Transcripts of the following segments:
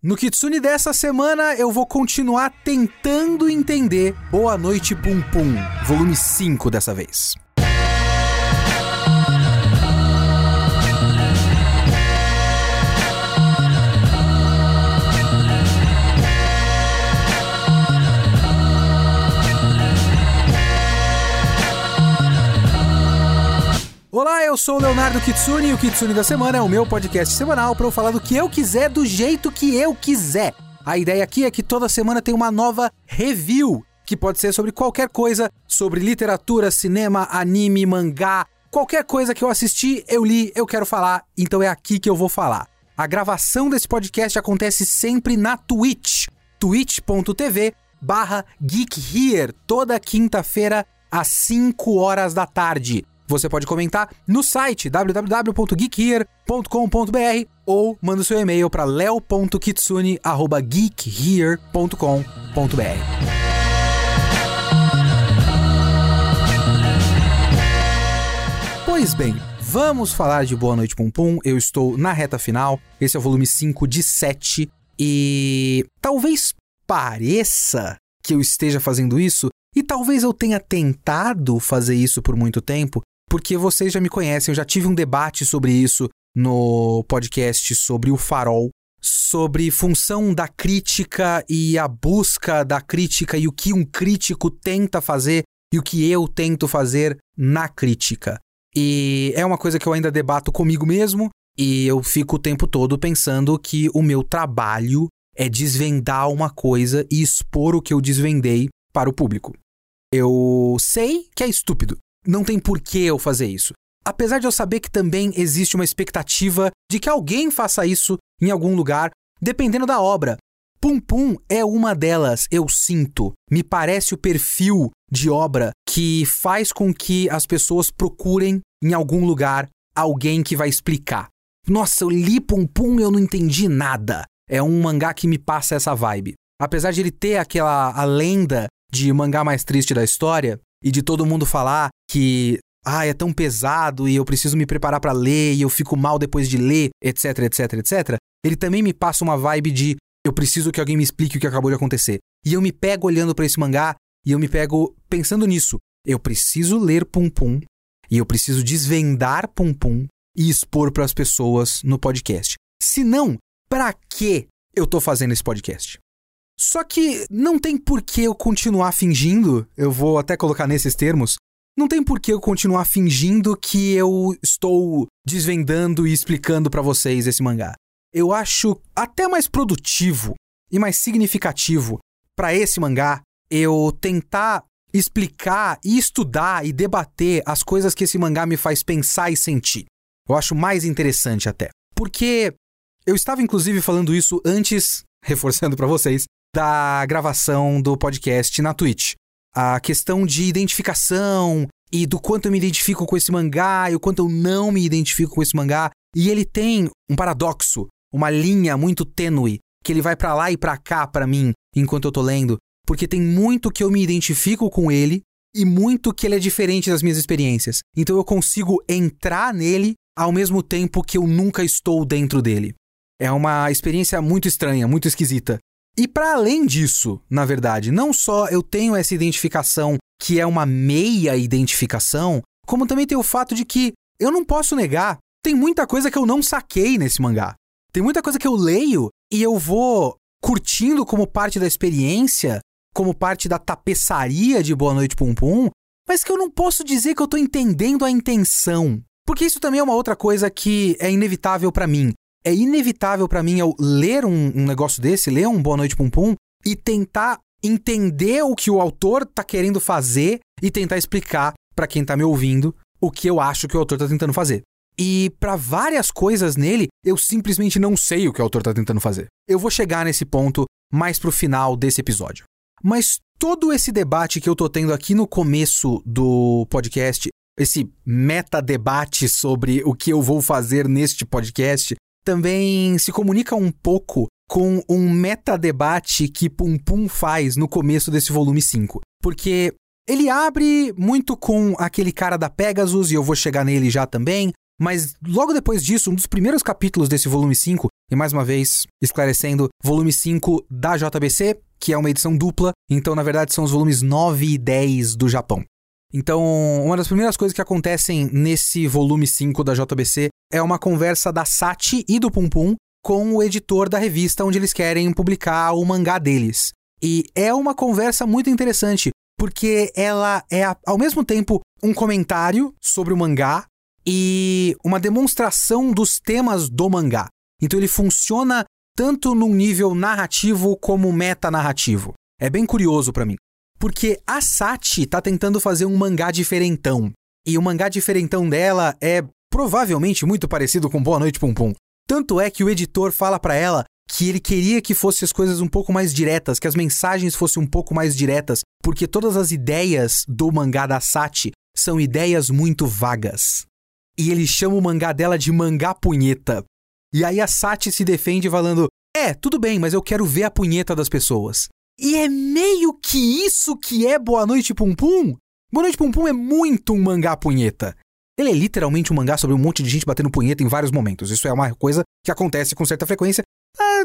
No Kitsune dessa semana eu vou continuar tentando entender Boa Noite Pum Pum, volume 5 dessa vez. Olá, eu sou o Leonardo Kitsune e o Kitsune da Semana é o meu podcast semanal para eu falar do que eu quiser do jeito que eu quiser. A ideia aqui é que toda semana tem uma nova review, que pode ser sobre qualquer coisa, sobre literatura, cinema, anime, mangá, qualquer coisa que eu assisti, eu li, eu quero falar, então é aqui que eu vou falar. A gravação desse podcast acontece sempre na Twitch, twitch.tv barra toda quinta-feira às 5 horas da tarde. Você pode comentar no site www.geekhere.com.br ou manda seu e-mail para leo.kitsune@geekhere.com.br. Pois bem, vamos falar de Boa Noite Pum Pum. Eu estou na reta final. Esse é o volume 5 de 7 e talvez pareça que eu esteja fazendo isso e talvez eu tenha tentado fazer isso por muito tempo, porque vocês já me conhecem, eu já tive um debate sobre isso no podcast sobre o farol, sobre função da crítica e a busca da crítica e o que um crítico tenta fazer e o que eu tento fazer na crítica. E é uma coisa que eu ainda debato comigo mesmo e eu fico o tempo todo pensando que o meu trabalho é desvendar uma coisa e expor o que eu desvendei para o público. Eu sei que é estúpido não tem por que eu fazer isso. Apesar de eu saber que também existe uma expectativa de que alguém faça isso em algum lugar, dependendo da obra. Pum Pum é uma delas, eu sinto. Me parece o perfil de obra que faz com que as pessoas procurem em algum lugar alguém que vai explicar. Nossa, eu li Pum Pum e eu não entendi nada. É um mangá que me passa essa vibe. Apesar de ele ter aquela a lenda de mangá mais triste da história, e de todo mundo falar que ah, é tão pesado e eu preciso me preparar para ler e eu fico mal depois de ler, etc, etc, etc. Ele também me passa uma vibe de eu preciso que alguém me explique o que acabou de acontecer. E eu me pego olhando para esse mangá e eu me pego pensando nisso. Eu preciso ler Pum Pum e eu preciso desvendar Pum Pum e expor para as pessoas no podcast. Se não, para que eu tô fazendo esse podcast? Só que não tem por que eu continuar fingindo, eu vou até colocar nesses termos, não tem por que eu continuar fingindo que eu estou desvendando e explicando para vocês esse mangá. Eu acho até mais produtivo e mais significativo para esse mangá eu tentar explicar e estudar e debater as coisas que esse mangá me faz pensar e sentir. Eu acho mais interessante até. Porque eu estava inclusive falando isso antes, reforçando para vocês, da gravação do podcast na Twitch. A questão de identificação e do quanto eu me identifico com esse mangá e o quanto eu não me identifico com esse mangá. E ele tem um paradoxo, uma linha muito tênue, que ele vai para lá e para cá para mim enquanto eu tô lendo, porque tem muito que eu me identifico com ele e muito que ele é diferente das minhas experiências. Então eu consigo entrar nele ao mesmo tempo que eu nunca estou dentro dele. É uma experiência muito estranha, muito esquisita. E para além disso, na verdade, não só eu tenho essa identificação que é uma meia identificação, como também tem o fato de que eu não posso negar, tem muita coisa que eu não saquei nesse mangá. Tem muita coisa que eu leio e eu vou curtindo como parte da experiência, como parte da tapeçaria de Boa Noite Pum Pum, mas que eu não posso dizer que eu tô entendendo a intenção. Porque isso também é uma outra coisa que é inevitável para mim é inevitável para mim eu ler um, um, negócio desse, ler um Boa Noite Pum Pum e tentar entender o que o autor tá querendo fazer e tentar explicar para quem tá me ouvindo o que eu acho que o autor tá tentando fazer. E para várias coisas nele, eu simplesmente não sei o que o autor tá tentando fazer. Eu vou chegar nesse ponto mais pro final desse episódio. Mas todo esse debate que eu tô tendo aqui no começo do podcast, esse meta-debate sobre o que eu vou fazer neste podcast, também se comunica um pouco com um metadebate que Pum Pum faz no começo desse volume 5. Porque ele abre muito com aquele cara da Pegasus, e eu vou chegar nele já também, mas logo depois disso, um dos primeiros capítulos desse volume 5 E mais uma vez, esclarecendo, volume 5 da JBC, que é uma edição dupla, então na verdade são os volumes 9 e 10 do Japão. Então, uma das primeiras coisas que acontecem nesse volume 5 da JBC é uma conversa da Sati e do Pum Pum com o editor da revista onde eles querem publicar o mangá deles. E é uma conversa muito interessante, porque ela é ao mesmo tempo um comentário sobre o mangá e uma demonstração dos temas do mangá. Então ele funciona tanto num nível narrativo como metanarrativo. É bem curioso para mim. Porque a Sati tá tentando fazer um mangá diferentão. E o mangá diferentão dela é provavelmente muito parecido com Boa Noite Pum Pum. Tanto é que o editor fala para ela que ele queria que fossem as coisas um pouco mais diretas, que as mensagens fossem um pouco mais diretas, porque todas as ideias do mangá da Sati são ideias muito vagas. E ele chama o mangá dela de mangá punheta. E aí a Sati se defende falando: "É, tudo bem, mas eu quero ver a punheta das pessoas". E é meio que isso que é Boa Noite Pum Pum. Boa Noite Pum Pum é muito um mangá punheta. Ele é literalmente um mangá sobre um monte de gente batendo punheta em vários momentos. Isso é uma coisa que acontece com certa frequência.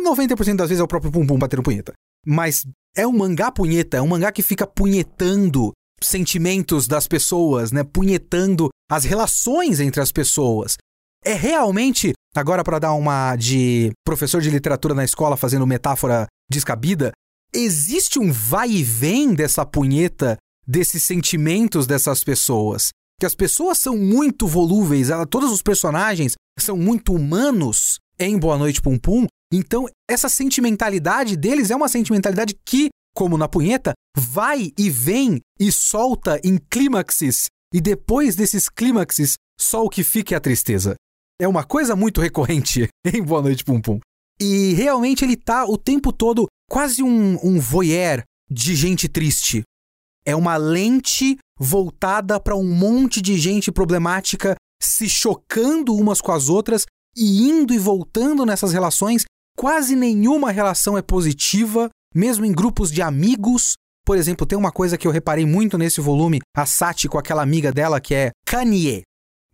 90% das vezes é o próprio Pum Pum batendo punheta. Mas é um mangá punheta, é um mangá que fica punhetando sentimentos das pessoas, né? Punhetando as relações entre as pessoas. É realmente, agora para dar uma de professor de literatura na escola fazendo metáfora descabida, existe um vai e vem dessa punheta, desses sentimentos dessas pessoas que as pessoas são muito volúveis, ela, todos os personagens são muito humanos em Boa Noite Pum Pum. Então, essa sentimentalidade deles é uma sentimentalidade que, como na punheta, vai e vem e solta em clímaxes, e depois desses clímaxes, só o que fica é a tristeza. É uma coisa muito recorrente em Boa Noite Pum Pum. E realmente ele tá o tempo todo quase um, um voyeur de gente triste. É uma lente voltada para um monte de gente problemática se chocando umas com as outras e indo e voltando nessas relações. Quase nenhuma relação é positiva, mesmo em grupos de amigos. Por exemplo, tem uma coisa que eu reparei muito nesse volume, a Sati com aquela amiga dela que é Kanye.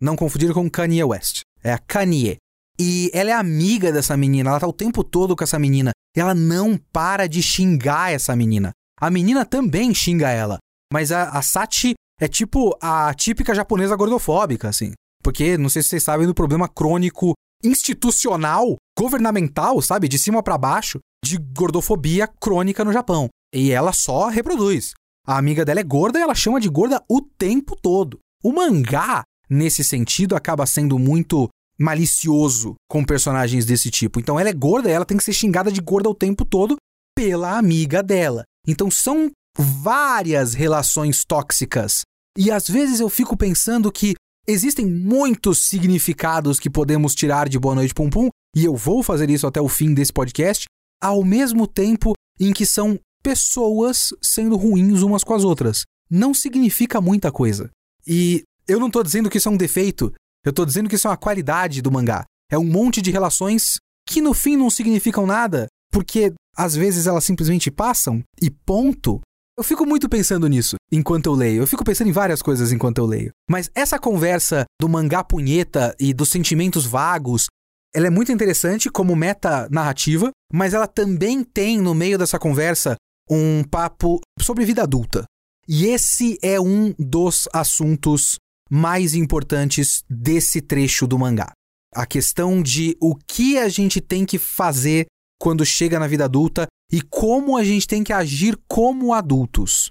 Não confundir com Kanye West. É a Kanye. E ela é amiga dessa menina, ela tá o tempo todo com essa menina. E ela não para de xingar essa menina. A menina também xinga ela. Mas a, a Sati é tipo a típica japonesa gordofóbica, assim. Porque, não sei se vocês sabem do problema crônico institucional, governamental, sabe? De cima para baixo, de gordofobia crônica no Japão. E ela só reproduz. A amiga dela é gorda e ela chama de gorda o tempo todo. O mangá, nesse sentido, acaba sendo muito malicioso com personagens desse tipo. Então ela é gorda e ela tem que ser xingada de gorda o tempo todo pela amiga dela. Então são várias relações tóxicas. E às vezes eu fico pensando que existem muitos significados que podemos tirar de Boa Noite Pum Pum, e eu vou fazer isso até o fim desse podcast, ao mesmo tempo em que são pessoas sendo ruins umas com as outras. Não significa muita coisa. E eu não estou dizendo que isso é um defeito, eu estou dizendo que isso é uma qualidade do mangá. É um monte de relações que no fim não significam nada, porque às vezes elas simplesmente passam e ponto. Eu fico muito pensando nisso enquanto eu leio. Eu fico pensando em várias coisas enquanto eu leio. Mas essa conversa do mangá punheta e dos sentimentos vagos, ela é muito interessante como meta narrativa, mas ela também tem no meio dessa conversa um papo sobre vida adulta. E esse é um dos assuntos mais importantes desse trecho do mangá. A questão de o que a gente tem que fazer quando chega na vida adulta e como a gente tem que agir como adultos.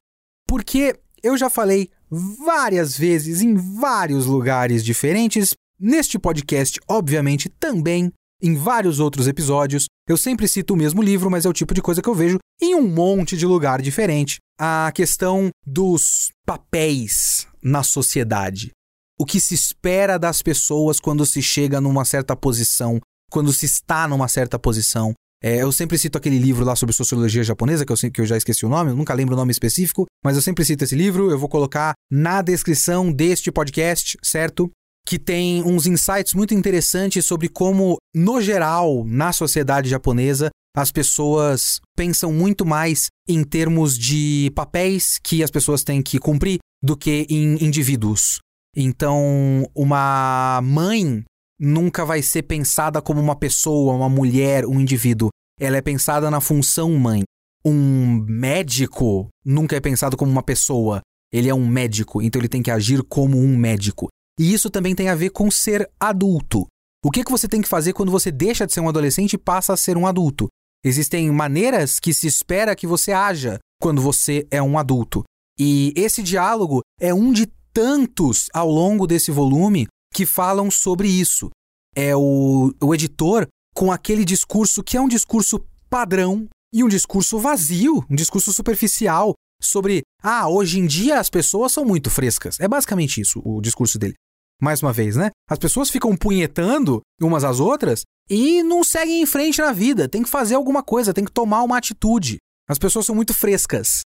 Porque eu já falei várias vezes em vários lugares diferentes, neste podcast, obviamente, também em vários outros episódios. Eu sempre cito o mesmo livro, mas é o tipo de coisa que eu vejo em um monte de lugar diferente. A questão dos papéis na sociedade. O que se espera das pessoas quando se chega numa certa posição, quando se está numa certa posição. É, eu sempre cito aquele livro lá sobre sociologia japonesa, que eu, que eu já esqueci o nome, eu nunca lembro o nome específico, mas eu sempre cito esse livro. Eu vou colocar na descrição deste podcast, certo? Que tem uns insights muito interessantes sobre como, no geral, na sociedade japonesa, as pessoas pensam muito mais em termos de papéis que as pessoas têm que cumprir do que em indivíduos. Então, uma mãe nunca vai ser pensada como uma pessoa, uma mulher, um indivíduo. Ela é pensada na função mãe. Um médico nunca é pensado como uma pessoa. Ele é um médico, então ele tem que agir como um médico. E isso também tem a ver com ser adulto. O que, que você tem que fazer quando você deixa de ser um adolescente e passa a ser um adulto? Existem maneiras que se espera que você haja quando você é um adulto. E esse diálogo é um de tantos ao longo desse volume que falam sobre isso. É o, o editor com aquele discurso que é um discurso padrão e um discurso vazio, um discurso superficial sobre, ah, hoje em dia as pessoas são muito frescas. É basicamente isso o discurso dele. Mais uma vez, né? As pessoas ficam punhetando umas às outras e não seguem em frente na vida. Tem que fazer alguma coisa, tem que tomar uma atitude. As pessoas são muito frescas.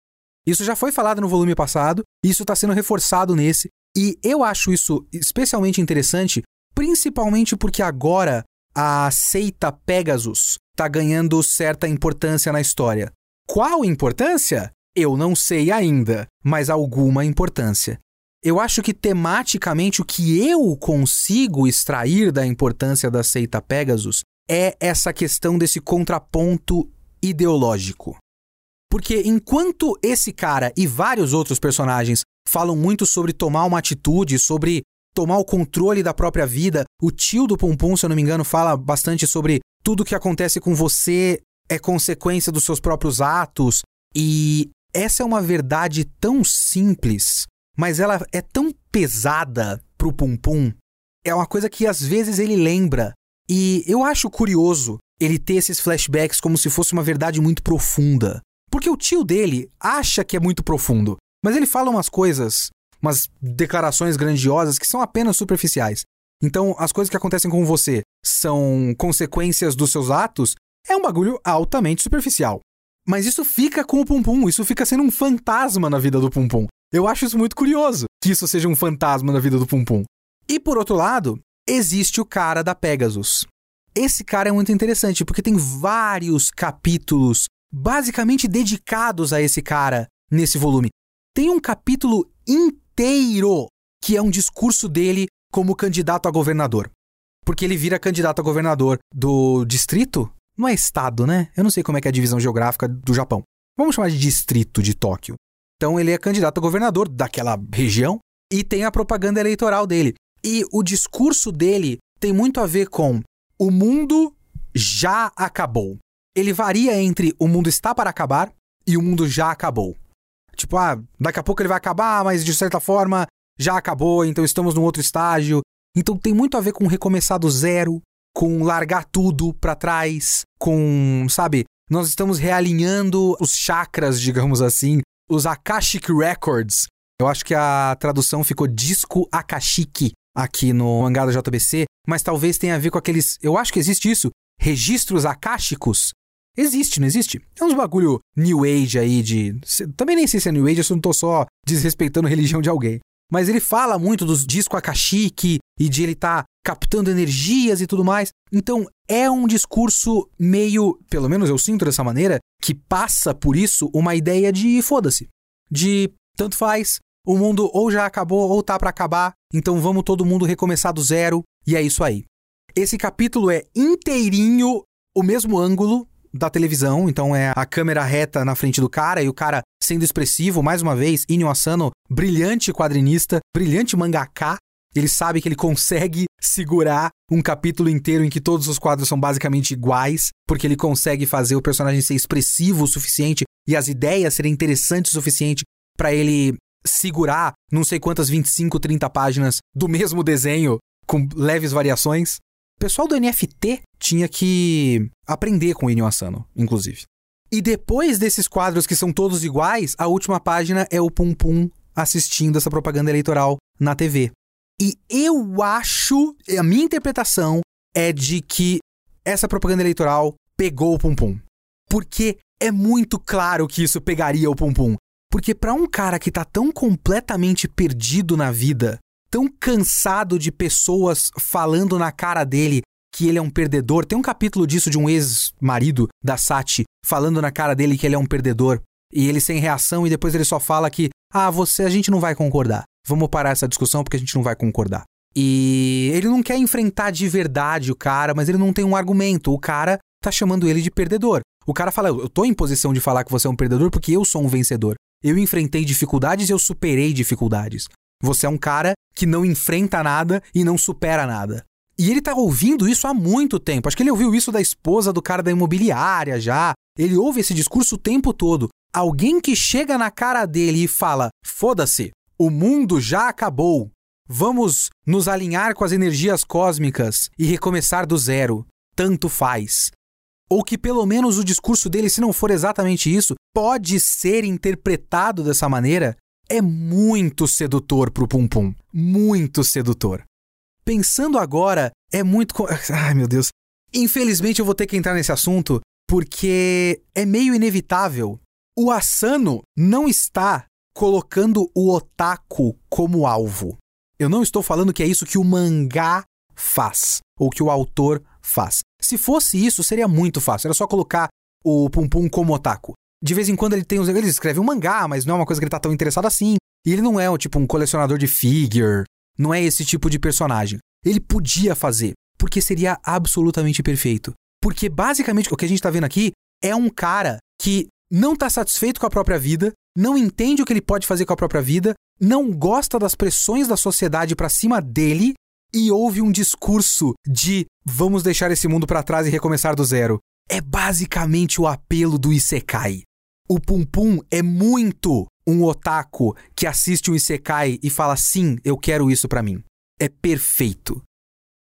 Isso já foi falado no volume passado, isso está sendo reforçado nesse, e eu acho isso especialmente interessante, principalmente porque agora a seita Pegasus está ganhando certa importância na história. Qual importância? Eu não sei ainda, mas alguma importância. Eu acho que tematicamente o que eu consigo extrair da importância da seita Pegasus é essa questão desse contraponto ideológico. Porque enquanto esse cara e vários outros personagens falam muito sobre tomar uma atitude, sobre tomar o controle da própria vida, o tio do Pum, se eu não me engano, fala bastante sobre tudo que acontece com você é consequência dos seus próprios atos. E essa é uma verdade tão simples, mas ela é tão pesada pro Pum. É uma coisa que às vezes ele lembra. E eu acho curioso ele ter esses flashbacks como se fosse uma verdade muito profunda. Porque o tio dele acha que é muito profundo, mas ele fala umas coisas, umas declarações grandiosas que são apenas superficiais. Então, as coisas que acontecem com você são consequências dos seus atos, é um bagulho altamente superficial. Mas isso fica com o Pum Pum, isso fica sendo um fantasma na vida do Pum Pum. Eu acho isso muito curioso, que isso seja um fantasma na vida do Pum Pum. E por outro lado, existe o cara da Pegasus. Esse cara é muito interessante porque tem vários capítulos basicamente dedicados a esse cara nesse volume. Tem um capítulo inteiro que é um discurso dele como candidato a governador. Porque ele vira candidato a governador do distrito? Não é estado, né? Eu não sei como é que é a divisão geográfica do Japão. Vamos chamar de distrito de Tóquio. Então ele é candidato a governador daquela região e tem a propaganda eleitoral dele. E o discurso dele tem muito a ver com o mundo já acabou ele varia entre o mundo está para acabar e o mundo já acabou. Tipo, ah, daqui a pouco ele vai acabar, mas de certa forma já acabou, então estamos num outro estágio. Então tem muito a ver com recomeçar do zero, com largar tudo para trás, com, sabe, nós estamos realinhando os chakras, digamos assim, os Akashic Records. Eu acho que a tradução ficou disco Akashic aqui no mangá da JBC, mas talvez tenha a ver com aqueles, eu acho que existe isso, registros akáshicos Existe, não existe? É uns bagulho New Age aí de. Também nem sei se é New Age, eu não tô só desrespeitando a religião de alguém. Mas ele fala muito dos discos Akashic e de ele tá captando energias e tudo mais. Então é um discurso meio, pelo menos eu sinto dessa maneira, que passa por isso uma ideia de foda-se. De tanto faz, o mundo ou já acabou ou tá para acabar, então vamos todo mundo recomeçar do zero e é isso aí. Esse capítulo é inteirinho o mesmo ângulo, da televisão, então é a câmera reta na frente do cara e o cara sendo expressivo, mais uma vez, Inyo Asano, brilhante quadrinista, brilhante mangaká, ele sabe que ele consegue segurar um capítulo inteiro em que todos os quadros são basicamente iguais, porque ele consegue fazer o personagem ser expressivo o suficiente e as ideias serem interessantes o suficiente para ele segurar não sei quantas 25, 30 páginas do mesmo desenho com leves variações. Pessoal do NFT tinha que aprender com o Inyo Asano, inclusive. E depois desses quadros que são todos iguais, a última página é o Pum Pum assistindo essa propaganda eleitoral na TV. E eu acho, a minha interpretação é de que essa propaganda eleitoral pegou o Pum Pum. Porque é muito claro que isso pegaria o Pum Pum. Porque para um cara que tá tão completamente perdido na vida, tão cansado de pessoas falando na cara dele que ele é um perdedor. Tem um capítulo disso de um ex-marido da Sati falando na cara dele que ele é um perdedor. E ele sem reação e depois ele só fala que, ah, você, a gente não vai concordar. Vamos parar essa discussão porque a gente não vai concordar. E ele não quer enfrentar de verdade o cara, mas ele não tem um argumento. O cara tá chamando ele de perdedor. O cara fala: Eu tô em posição de falar que você é um perdedor porque eu sou um vencedor. Eu enfrentei dificuldades e eu superei dificuldades. Você é um cara que não enfrenta nada e não supera nada. E ele tá ouvindo isso há muito tempo. Acho que ele ouviu isso da esposa do cara da imobiliária já. Ele ouve esse discurso o tempo todo. Alguém que chega na cara dele e fala: Foda-se, o mundo já acabou. Vamos nos alinhar com as energias cósmicas e recomeçar do zero. Tanto faz. Ou que pelo menos o discurso dele, se não for exatamente isso, pode ser interpretado dessa maneira, é muito sedutor pro Pum Pum. Muito sedutor. Pensando agora, é muito. Ai, meu Deus. Infelizmente eu vou ter que entrar nesse assunto porque é meio inevitável. O Asano não está colocando o otaku como alvo. Eu não estou falando que é isso que o mangá faz ou que o autor faz. Se fosse isso, seria muito fácil. Era só colocar o Pum Pum como otaku. De vez em quando ele tem os. Ele escreve um mangá, mas não é uma coisa que ele tá tão interessado assim. E ele não é tipo um colecionador de figure não é esse tipo de personagem. Ele podia fazer, porque seria absolutamente perfeito. Porque basicamente o que a gente tá vendo aqui é um cara que não tá satisfeito com a própria vida, não entende o que ele pode fazer com a própria vida, não gosta das pressões da sociedade para cima dele e ouve um discurso de vamos deixar esse mundo para trás e recomeçar do zero. É basicamente o apelo do Isekai. O Pum Pum é muito um otaku que assiste um Isekai e fala sim, eu quero isso para mim. É perfeito.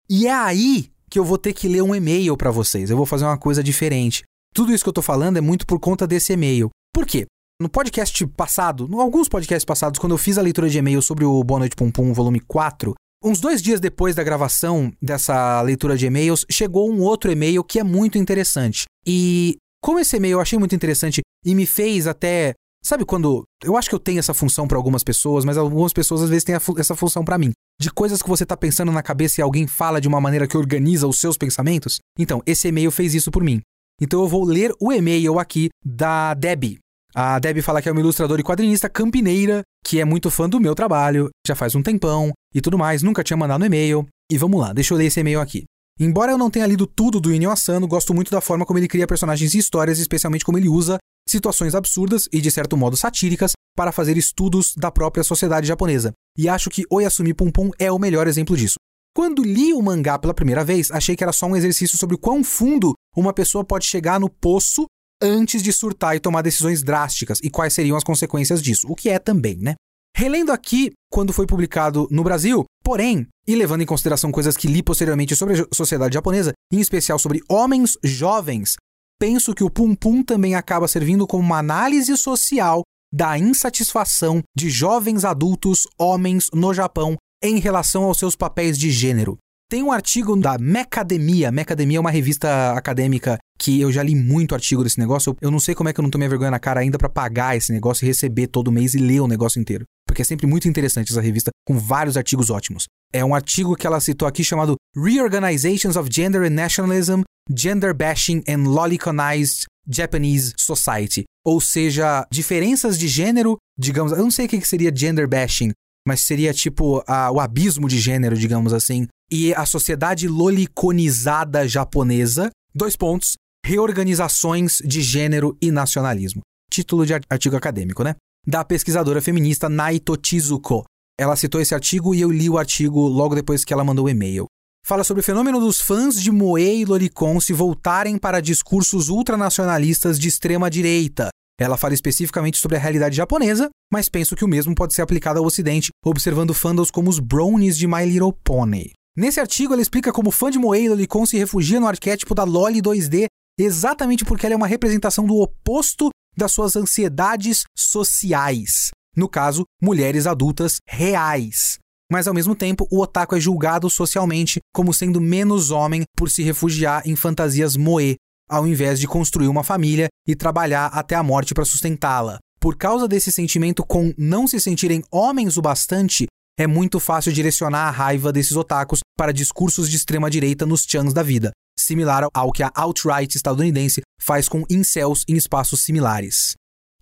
E é aí que eu vou ter que ler um e-mail para vocês. Eu vou fazer uma coisa diferente. Tudo isso que eu tô falando é muito por conta desse e-mail. Por quê? No podcast passado, em alguns podcasts passados, quando eu fiz a leitura de e-mail sobre o Boa Noite Pum Pum, volume 4, uns dois dias depois da gravação dessa leitura de e-mails, chegou um outro e-mail que é muito interessante. E como esse e-mail eu achei muito interessante e me fez até Sabe quando. Eu acho que eu tenho essa função para algumas pessoas, mas algumas pessoas às vezes têm essa função para mim. De coisas que você tá pensando na cabeça e alguém fala de uma maneira que organiza os seus pensamentos. Então, esse e-mail fez isso por mim. Então eu vou ler o e-mail aqui da Debbie. A Debbie fala que é uma ilustradora e quadrinista campineira, que é muito fã do meu trabalho, já faz um tempão e tudo mais, nunca tinha mandado e-mail. E vamos lá, deixa eu ler esse e-mail aqui. Embora eu não tenha lido tudo do Inyo Asano, gosto muito da forma como ele cria personagens e histórias, especialmente como ele usa situações absurdas e de certo modo satíricas para fazer estudos da própria sociedade japonesa. E acho que Oyasumi Pum é o melhor exemplo disso. Quando li o mangá pela primeira vez, achei que era só um exercício sobre quão fundo uma pessoa pode chegar no poço antes de surtar e tomar decisões drásticas e quais seriam as consequências disso, o que é também, né? Relendo aqui quando foi publicado no Brasil, porém, e levando em consideração coisas que li posteriormente sobre a sociedade japonesa, em especial sobre homens jovens penso que o Pum Pum também acaba servindo como uma análise social da insatisfação de jovens adultos homens no Japão em relação aos seus papéis de gênero. Tem um artigo da Mecademia. Mecademia é uma revista acadêmica que eu já li muito artigo desse negócio. Eu não sei como é que eu não tomei vergonha na cara ainda para pagar esse negócio e receber todo mês e ler o negócio inteiro. Porque é sempre muito interessante essa revista, com vários artigos ótimos. É um artigo que ela citou aqui chamado Reorganizations of Gender and Nationalism Gender Bashing and Loliconized Japanese Society. Ou seja, diferenças de gênero, digamos, eu não sei o que seria gender bashing, mas seria tipo a, o abismo de gênero, digamos assim, e a sociedade loliconizada japonesa. Dois pontos: reorganizações de gênero e nacionalismo. Título de artigo acadêmico, né? Da pesquisadora feminista Naito Chizuko. Ela citou esse artigo e eu li o artigo logo depois que ela mandou o e-mail fala sobre o fenômeno dos fãs de Moe e Loricon se voltarem para discursos ultranacionalistas de extrema direita. Ela fala especificamente sobre a realidade japonesa, mas penso que o mesmo pode ser aplicado ao ocidente, observando fandoms como os brownies de My Little Pony. Nesse artigo, ela explica como fã de Moe e Loricon se refugia no arquétipo da Loli 2D, exatamente porque ela é uma representação do oposto das suas ansiedades sociais. No caso, mulheres adultas reais mas ao mesmo tempo o otaku é julgado socialmente como sendo menos homem por se refugiar em fantasias moe, ao invés de construir uma família e trabalhar até a morte para sustentá-la. Por causa desse sentimento com não se sentirem homens o bastante, é muito fácil direcionar a raiva desses otakus para discursos de extrema direita nos chans da vida, similar ao que a alt-right estadunidense faz com incels em espaços similares.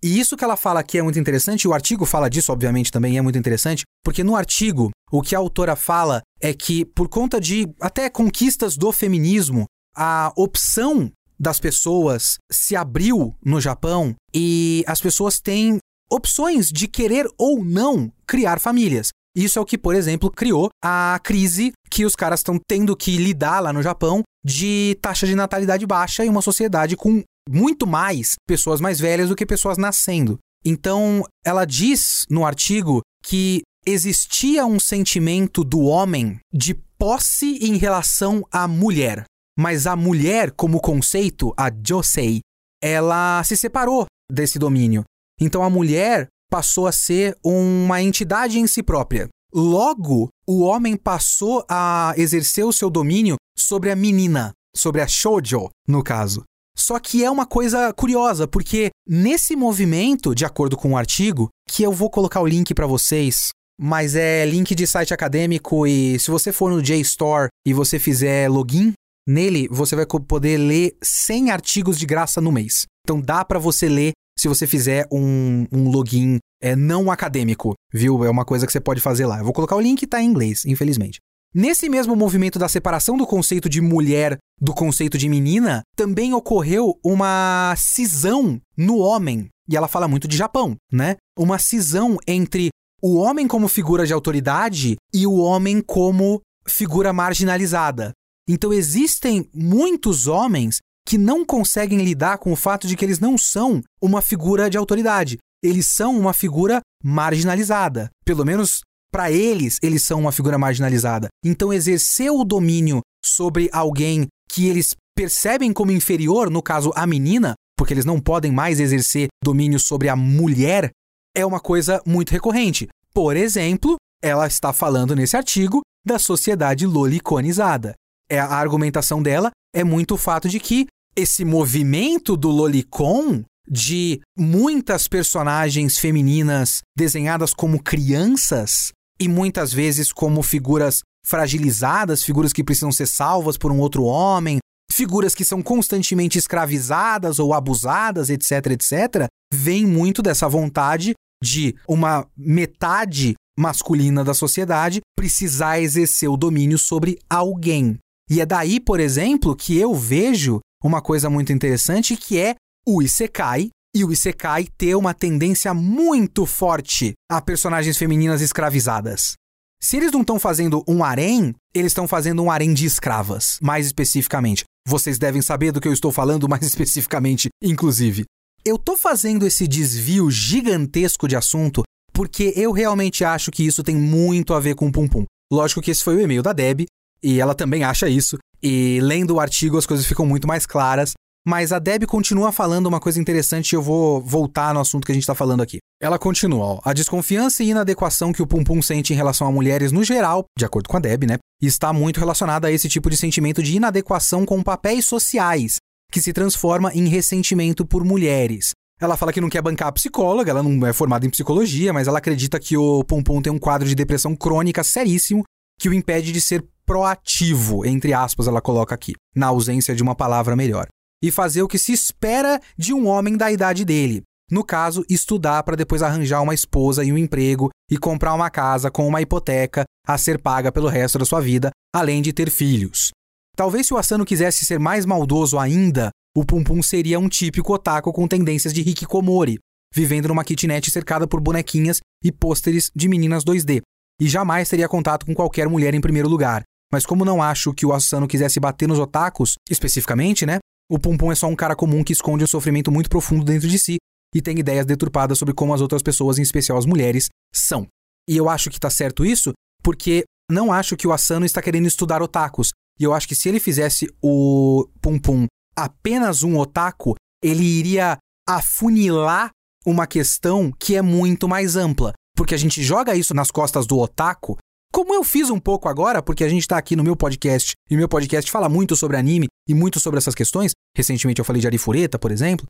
E isso que ela fala aqui é muito interessante, e o artigo fala disso, obviamente, também é muito interessante, porque no artigo, o que a autora fala é que, por conta de até conquistas do feminismo, a opção das pessoas se abriu no Japão e as pessoas têm opções de querer ou não criar famílias. Isso é o que, por exemplo, criou a crise que os caras estão tendo que lidar lá no Japão de taxa de natalidade baixa e uma sociedade com muito mais pessoas mais velhas do que pessoas nascendo. Então, ela diz no artigo que existia um sentimento do homem de posse em relação à mulher. Mas a mulher, como conceito, a Josei, ela se separou desse domínio. Então a mulher passou a ser uma entidade em si própria. Logo, o homem passou a exercer o seu domínio sobre a menina, sobre a shoujo, no caso. Só que é uma coisa curiosa, porque nesse movimento, de acordo com o artigo, que eu vou colocar o link para vocês, mas é link de site acadêmico e se você for no JSTOR e você fizer login, nele você vai poder ler 100 artigos de graça no mês. Então dá para você ler se você fizer um, um login é, não acadêmico, viu? É uma coisa que você pode fazer lá. Eu vou colocar o link, tá em inglês, infelizmente. Nesse mesmo movimento da separação do conceito de mulher do conceito de menina, também ocorreu uma cisão no homem. E ela fala muito de Japão, né? Uma cisão entre o homem como figura de autoridade e o homem como figura marginalizada. Então existem muitos homens que não conseguem lidar com o fato de que eles não são uma figura de autoridade. Eles são uma figura marginalizada. Pelo menos para eles, eles são uma figura marginalizada. Então, exercer o domínio sobre alguém que eles percebem como inferior, no caso a menina, porque eles não podem mais exercer domínio sobre a mulher, é uma coisa muito recorrente. Por exemplo, ela está falando nesse artigo da sociedade loliconizada. É a argumentação dela é muito o fato de que esse movimento do lolicon de muitas personagens femininas desenhadas como crianças e muitas vezes como figuras fragilizadas, figuras que precisam ser salvas por um outro homem, figuras que são constantemente escravizadas ou abusadas, etc, etc, vem muito dessa vontade de uma metade masculina da sociedade precisar exercer o domínio sobre alguém. E é daí, por exemplo, que eu vejo uma coisa muito interessante que é o Isekai e o Isekai ter uma tendência muito forte a personagens femininas escravizadas. Se eles não estão fazendo um harém, eles estão fazendo um harém de escravas, mais especificamente. Vocês devem saber do que eu estou falando mais especificamente, inclusive. Eu tô fazendo esse desvio gigantesco de assunto porque eu realmente acho que isso tem muito a ver com o Pum Pum. Lógico que esse foi o e-mail da Deb, e ela também acha isso. E lendo o artigo as coisas ficam muito mais claras. Mas a Deb continua falando uma coisa interessante e eu vou voltar no assunto que a gente está falando aqui. Ela continua, ó, a desconfiança e inadequação que o Pum Pum sente em relação a mulheres no geral, de acordo com a Deb, né, está muito relacionada a esse tipo de sentimento de inadequação com papéis sociais, que se transforma em ressentimento por mulheres. Ela fala que não quer bancar a psicóloga, ela não é formada em psicologia, mas ela acredita que o Pum Pum tem um quadro de depressão crônica seríssimo que o impede de ser proativo, entre aspas, ela coloca aqui, na ausência de uma palavra melhor. E fazer o que se espera de um homem da idade dele. No caso, estudar para depois arranjar uma esposa e um emprego e comprar uma casa com uma hipoteca a ser paga pelo resto da sua vida, além de ter filhos. Talvez se o Asano quisesse ser mais maldoso ainda, o Pum Pum seria um típico otaku com tendências de hikikomori, vivendo numa kitnet cercada por bonequinhas e pôsteres de meninas 2D, e jamais teria contato com qualquer mulher em primeiro lugar, mas como não acho que o Asano quisesse bater nos otakus, especificamente, né? O Pum Pum é só um cara comum que esconde um sofrimento muito profundo dentro de si e tem ideias deturpadas sobre como as outras pessoas, em especial as mulheres, são. E eu acho que tá certo isso porque não acho que o Asano está querendo estudar otakus. E eu acho que se ele fizesse o Pum Pum apenas um otaku, ele iria afunilar uma questão que é muito mais ampla. Porque a gente joga isso nas costas do otaku como eu fiz um pouco agora, porque a gente está aqui no meu podcast, e meu podcast fala muito sobre anime e muito sobre essas questões. Recentemente eu falei de Arifureta, por exemplo.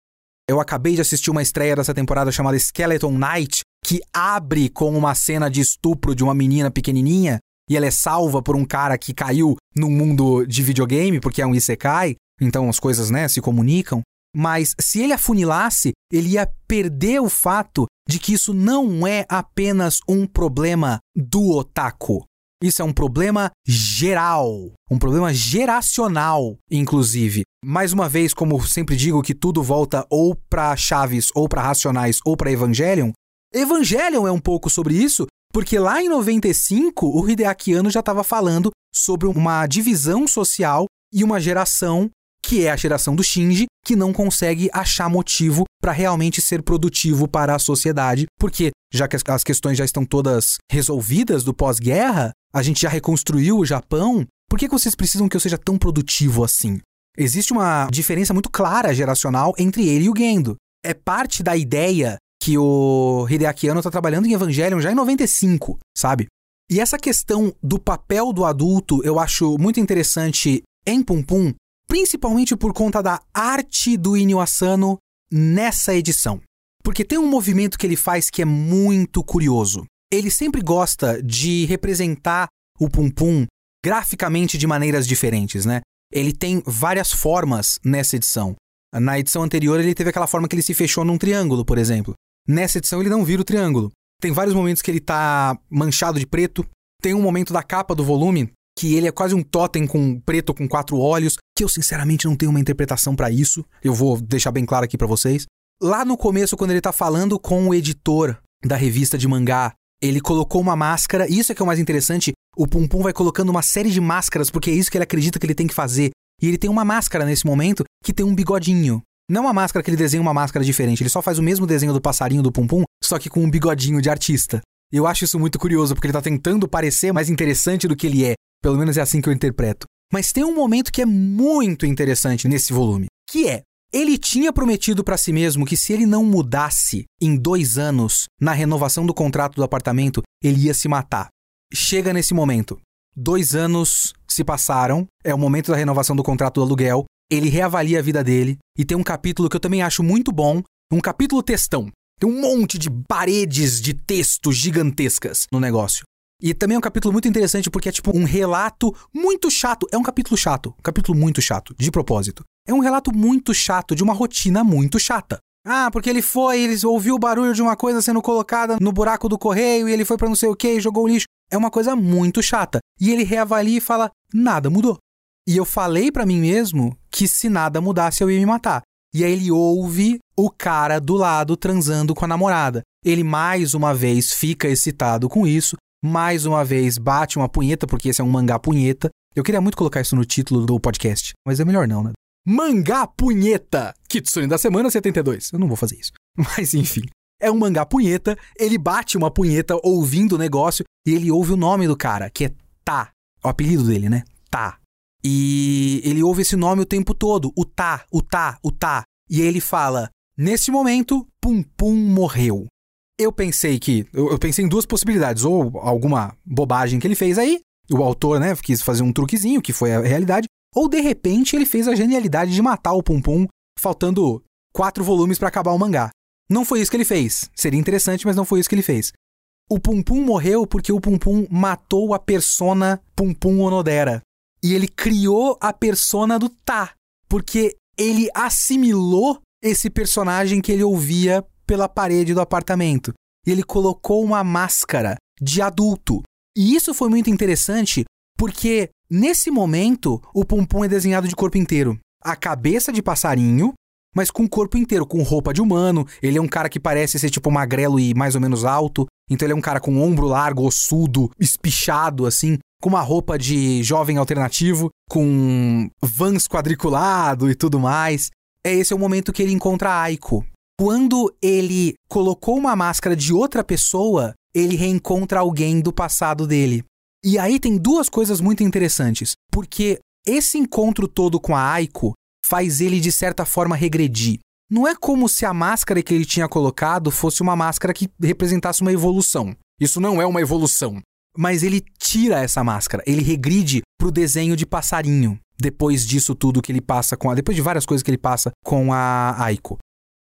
Eu acabei de assistir uma estreia dessa temporada chamada Skeleton Knight, que abre com uma cena de estupro de uma menina pequenininha, e ela é salva por um cara que caiu no mundo de videogame, porque é um isekai, então as coisas, né, se comunicam. Mas se ele afunilasse, ele ia perder o fato de que isso não é apenas um problema do otaku. Isso é um problema geral, um problema geracional, inclusive. Mais uma vez, como sempre digo que tudo volta ou para Chaves, ou para Racionais, ou para Evangelion, Evangelion é um pouco sobre isso, porque lá em 95 o Hideaki Anno já estava falando sobre uma divisão social e uma geração que é a geração do Shinji, que não consegue achar motivo para realmente ser produtivo para a sociedade, porque já que as questões já estão todas resolvidas do pós-guerra, a gente já reconstruiu o Japão, por que, vocês precisam que eu seja tão produtivo assim? Existe uma diferença muito clara geracional entre ele e o Gendo. É parte da ideia que o Hideaki Anno está trabalhando em Evangelion já em 95, sabe? E essa questão do papel do adulto eu acho muito interessante em Pum Pum, principalmente por conta da arte do Inyo Asano nessa edição. Porque tem um movimento que ele faz que é muito curioso. Ele sempre gosta de representar o Pum Pum graficamente de maneiras diferentes, né? Ele tem várias formas nessa edição. Na edição anterior, ele teve aquela forma que ele se fechou num triângulo, por exemplo. Nessa edição, ele não vira o triângulo. Tem vários momentos que ele tá manchado de preto. Tem um momento da capa do volume que ele é quase um totem com preto com quatro olhos, que eu sinceramente não tenho uma interpretação para isso. Eu vou deixar bem claro aqui para vocês. Lá no começo, quando ele tá falando com o editor da revista de mangá, ele colocou uma máscara, e isso é que é o mais interessante, o Pum Pum vai colocando uma série de máscaras, porque é isso que ele acredita que ele tem que fazer. E ele tem uma máscara nesse momento que tem um bigodinho. Não uma máscara que ele desenha uma máscara diferente, ele só faz o mesmo desenho do passarinho do Pum Pum, só que com um bigodinho de artista. Eu acho isso muito curioso, porque ele tá tentando parecer mais interessante do que ele é. Pelo menos é assim que eu interpreto. Mas tem um momento que é muito interessante nesse volume, que é ele tinha prometido para si mesmo que se ele não mudasse em dois anos na renovação do contrato do apartamento, ele ia se matar. Chega nesse momento. Dois anos se passaram, é o momento da renovação do contrato do aluguel. Ele reavalia a vida dele e tem um capítulo que eu também acho muito bom, um capítulo textão. Tem um monte de paredes de texto gigantescas no negócio. E também é um capítulo muito interessante porque é tipo um relato muito chato. É um capítulo chato, um capítulo muito chato, de propósito. É um relato muito chato de uma rotina muito chata. Ah, porque ele foi, ele ouviu o barulho de uma coisa sendo colocada no buraco do correio e ele foi para não sei o que e jogou o lixo. É uma coisa muito chata. E ele reavalia e fala: nada mudou. E eu falei para mim mesmo que se nada mudasse eu ia me matar. E aí ele ouve o cara do lado transando com a namorada. Ele mais uma vez fica excitado com isso, mais uma vez bate uma punheta, porque esse é um mangá punheta. Eu queria muito colocar isso no título do podcast, mas é melhor não, né? Mangá punheta! Kitsune da semana 72. Eu não vou fazer isso. Mas enfim. É um mangá punheta, ele bate uma punheta ouvindo o negócio e ele ouve o nome do cara, que é Tá. O apelido dele, né? Tá. E ele ouve esse nome o tempo todo, o Tá, o Tá, o Tá. E ele fala: Nesse momento, Pum Pum morreu. Eu pensei que. Eu, pensei em duas possibilidades. Ou alguma bobagem que ele fez aí, o autor, né, quis fazer um truquezinho, que foi a realidade. Ou de repente ele fez a genialidade de matar o Pum Pum, faltando quatro volumes para acabar o mangá. Não foi isso que ele fez. Seria interessante, mas não foi isso que ele fez. O Pum Pum morreu porque o Pum Pum matou a persona Pum Pum Onodera. E ele criou a persona do Tá, porque ele assimilou esse personagem que ele ouvia pela parede do apartamento. E ele colocou uma máscara de adulto. E isso foi muito interessante porque nesse momento o Pum é desenhado de corpo inteiro. A cabeça de passarinho, mas com o corpo inteiro, com roupa de humano. Ele é um cara que parece ser tipo magrelo e mais ou menos alto. Então ele é um cara com ombro largo, ossudo, espichado, assim, com uma roupa de jovem alternativo, com vans quadriculado e tudo mais. É esse é o momento que ele encontra a Aiko. Quando ele colocou uma máscara de outra pessoa, ele reencontra alguém do passado dele. E aí tem duas coisas muito interessantes, porque esse encontro todo com a Aiko faz ele de certa forma regredir. Não é como se a máscara que ele tinha colocado fosse uma máscara que representasse uma evolução. Isso não é uma evolução. Mas ele tira essa máscara, ele regride pro desenho de passarinho. Depois disso tudo que ele passa com a. Depois de várias coisas que ele passa com a Aiko.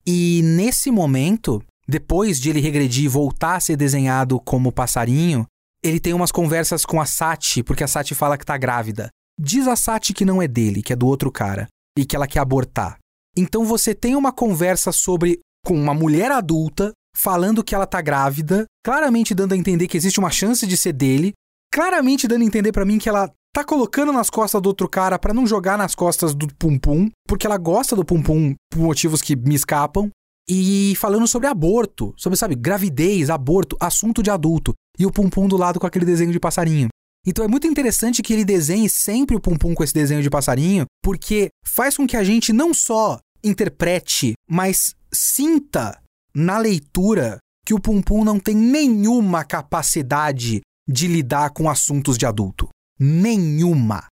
E nesse momento, depois de ele regredir e voltar a ser desenhado como passarinho, ele tem umas conversas com a Sati, porque a Sati fala que tá grávida. Diz a Sati que não é dele, que é do outro cara, e que ela quer abortar. Então você tem uma conversa sobre com uma mulher adulta falando que ela tá grávida, claramente dando a entender que existe uma chance de ser dele, claramente dando a entender para mim que ela tá colocando nas costas do outro cara para não jogar nas costas do Pum Pum, porque ela gosta do Pum Pum por motivos que me escapam. E falando sobre aborto, sobre, sabe, gravidez, aborto, assunto de adulto. E o Pum Pum do lado com aquele desenho de passarinho. Então é muito interessante que ele desenhe sempre o Pum Pum com esse desenho de passarinho, porque faz com que a gente não só interprete, mas sinta na leitura que o Pum Pum não tem nenhuma capacidade de lidar com assuntos de adulto. Nenhuma.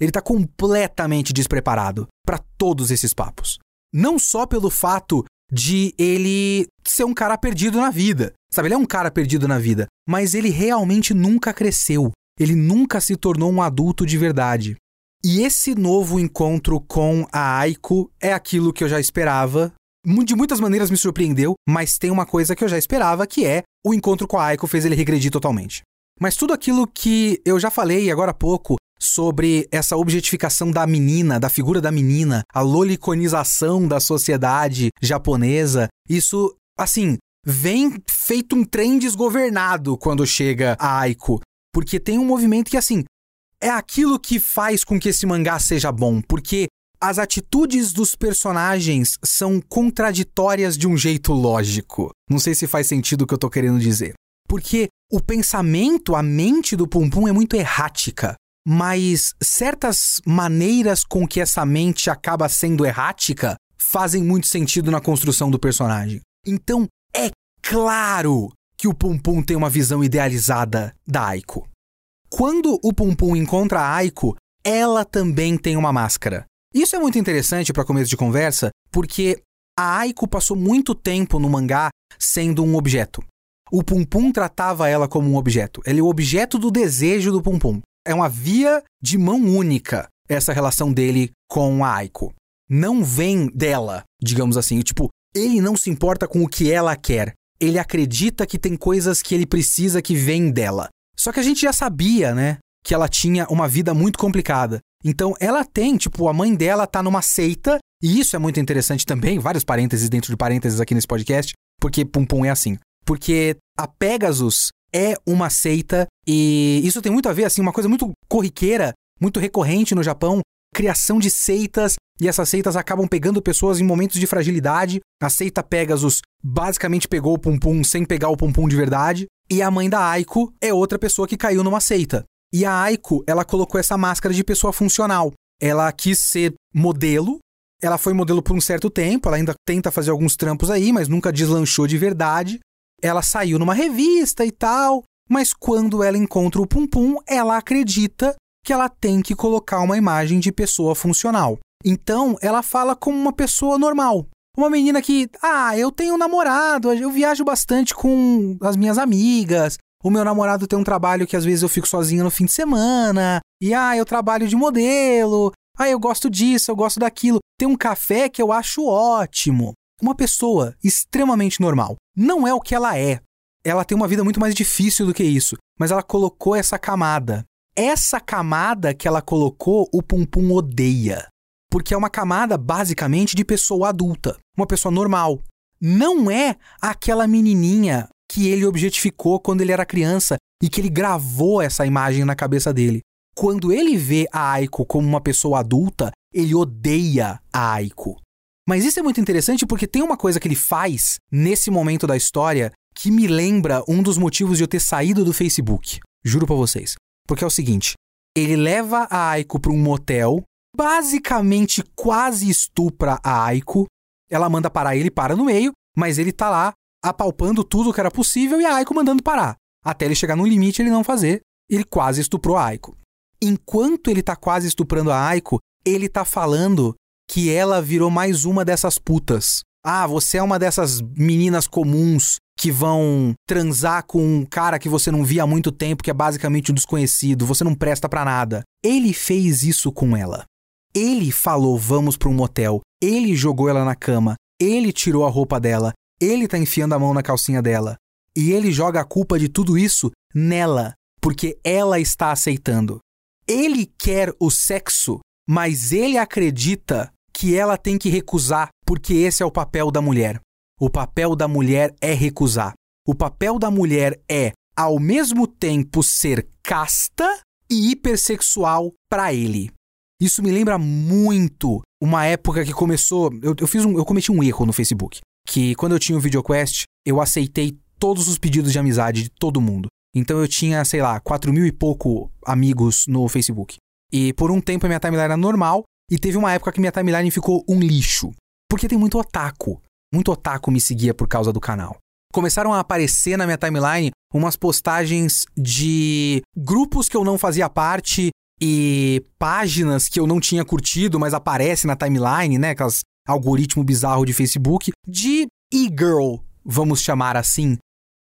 Ele está completamente despreparado para todos esses papos. Não só pelo fato de ele ser um cara perdido na vida. Sabe, ele é um cara perdido na vida, mas ele realmente nunca cresceu. Ele nunca se tornou um adulto de verdade. E esse novo encontro com a Aiko é aquilo que eu já esperava. De muitas maneiras me surpreendeu, mas tem uma coisa que eu já esperava, que é o encontro com a Aiko fez ele regredir totalmente. Mas tudo aquilo que eu já falei agora há pouco sobre essa objetificação da menina, da figura da menina, a loliconização da sociedade japonesa, isso, assim, vem feito um trem desgovernado quando chega a Aiko. Porque tem um movimento que, assim, é aquilo que faz com que esse mangá seja bom. Porque as atitudes dos personagens são contraditórias de um jeito lógico. Não sei se faz sentido o que eu tô querendo dizer. Porque o pensamento, a mente do Pum Pum é muito errática. Mas certas maneiras com que essa mente acaba sendo errática fazem muito sentido na construção do personagem. Então, é claro que o Pum Pum tem uma visão idealizada da Aiko. Quando o Pum Pum encontra a Aiko, ela também tem uma máscara. Isso é muito interessante para começo de conversa, porque a Aiko passou muito tempo no mangá sendo um objeto. O Pum Pum tratava ela como um objeto. Ele é o objeto do desejo do Pum Pum é uma via de mão única essa relação dele com a Aiko. Não vem dela, digamos assim. Tipo, ele não se importa com o que ela quer. Ele acredita que tem coisas que ele precisa que vêm dela. Só que a gente já sabia, né? Que ela tinha uma vida muito complicada. Então ela tem, tipo, a mãe dela tá numa seita, e isso é muito interessante também, vários parênteses dentro de parênteses aqui nesse podcast, porque Pum Pum é assim. Porque a Pegasus é uma seita e isso tem muito a ver, assim, uma coisa muito corriqueira, muito recorrente no Japão, criação de seitas e essas seitas acabam pegando pessoas em momentos de fragilidade. A seita Pegasus basicamente pegou o Pum Pum sem pegar o Pum Pum de verdade. E a mãe da Aiko é outra pessoa que caiu numa seita. E a Aiko, ela colocou essa máscara de pessoa funcional. Ela quis ser modelo. Ela foi modelo por um certo tempo, ela ainda tenta fazer alguns trampos aí, mas nunca deslanchou de verdade ela saiu numa revista e tal, mas quando ela encontra o Pum Pum, ela acredita que ela tem que colocar uma imagem de pessoa funcional. Então, ela fala como uma pessoa normal. Uma menina que, ah, eu tenho um namorado, eu viajo bastante com as minhas amigas. O meu namorado tem um trabalho que às vezes eu fico sozinha no fim de semana. E ah, eu trabalho de modelo. Ah, eu gosto disso, eu gosto daquilo. Tem um café que eu acho ótimo uma pessoa extremamente normal. Não é o que ela é. Ela tem uma vida muito mais difícil do que isso, mas ela colocou essa camada. Essa camada que ela colocou, o Pum Pum odeia. Porque é uma camada basicamente de pessoa adulta, uma pessoa normal. Não é aquela menininha que ele objetificou quando ele era criança e que ele gravou essa imagem na cabeça dele. Quando ele vê a Aiko como uma pessoa adulta, ele odeia a Aiko. Mas isso é muito interessante porque tem uma coisa que ele faz nesse momento da história que me lembra um dos motivos de eu ter saído do Facebook. Juro para vocês. Porque é o seguinte: ele leva a Aiko para um motel, basicamente quase estupra a Aiko. Ela manda parar ele, para no meio, mas ele tá lá apalpando tudo que era possível e a Aiko mandando parar. Até ele chegar no limite ele não fazer. Ele quase estuprou a Aiko. Enquanto ele tá quase estuprando a Aiko, ele tá falando que ela virou mais uma dessas putas. Ah, você é uma dessas meninas comuns que vão transar com um cara que você não via há muito tempo, que é basicamente um desconhecido, você não presta para nada. Ele fez isso com ela. Ele falou: "Vamos para um motel". Ele jogou ela na cama. Ele tirou a roupa dela. Ele tá enfiando a mão na calcinha dela. E ele joga a culpa de tudo isso nela, porque ela está aceitando. Ele quer o sexo, mas ele acredita que ela tem que recusar, porque esse é o papel da mulher. O papel da mulher é recusar. O papel da mulher é, ao mesmo tempo, ser casta e hipersexual para ele. Isso me lembra muito uma época que começou. Eu, eu, fiz um, eu cometi um erro no Facebook. Que quando eu tinha o VideoQuest, eu aceitei todos os pedidos de amizade de todo mundo. Então eu tinha, sei lá, 4 mil e pouco amigos no Facebook. E por um tempo a minha timeline era normal, e teve uma época que minha timeline ficou um lixo. Porque tem muito otaku. Muito otaku me seguia por causa do canal. Começaram a aparecer na minha timeline umas postagens de grupos que eu não fazia parte e páginas que eu não tinha curtido, mas aparece na timeline, né? Aquelas algoritmo bizarro de Facebook, de e-girl, vamos chamar assim,